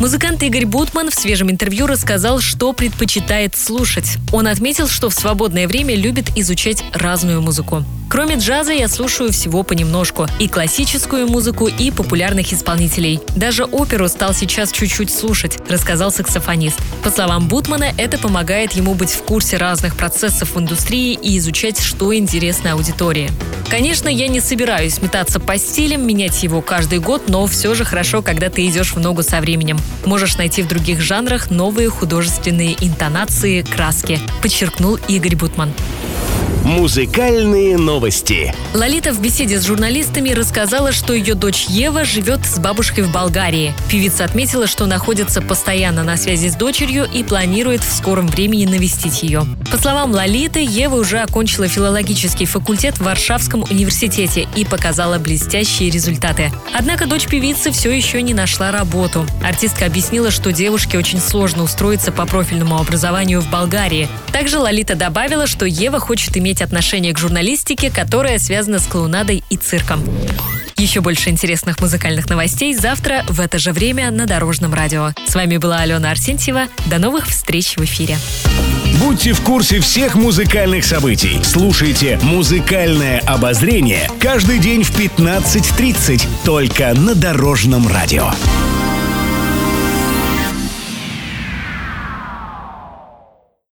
Музыкант Игорь Бутман в свежем интервью рассказал, что предпочитает слушать. Он отметил, что в свободное время любит изучать разную музыку. Кроме джаза я слушаю всего понемножку. И классическую музыку, и популярных исполнителей. Даже оперу стал сейчас чуть-чуть слушать, рассказал саксофонист. По словам Бутмана, это помогает ему быть в курсе разных процессов в индустрии и изучать, что интересно аудитории. Конечно, я не собираюсь метаться по стилям, менять его каждый год, но все же хорошо, когда ты идешь в ногу со временем. Можешь найти в других жанрах новые художественные интонации, краски, подчеркнул Игорь Бутман. Музыкальные новости. Лолита в беседе с журналистами рассказала, что ее дочь Ева живет с бабушкой в Болгарии. Певица отметила, что находится постоянно на связи с дочерью и планирует в скором времени навестить ее. По словам Лолиты, Ева уже окончила филологический факультет в Варшавском университете и показала блестящие результаты. Однако дочь певицы все еще не нашла работу. Артистка объяснила, что девушке очень сложно устроиться по профильному образованию в Болгарии. Также Лолита добавила, что Ева хочет иметь отношение к журналистике, которая связана с клоунадой и цирком. Еще больше интересных музыкальных новостей завтра в это же время на Дорожном радио. С вами была Алена Арсентьева. До новых встреч в эфире. Будьте в курсе всех музыкальных событий. Слушайте «Музыкальное обозрение» каждый день в 15.30 только на Дорожном радио.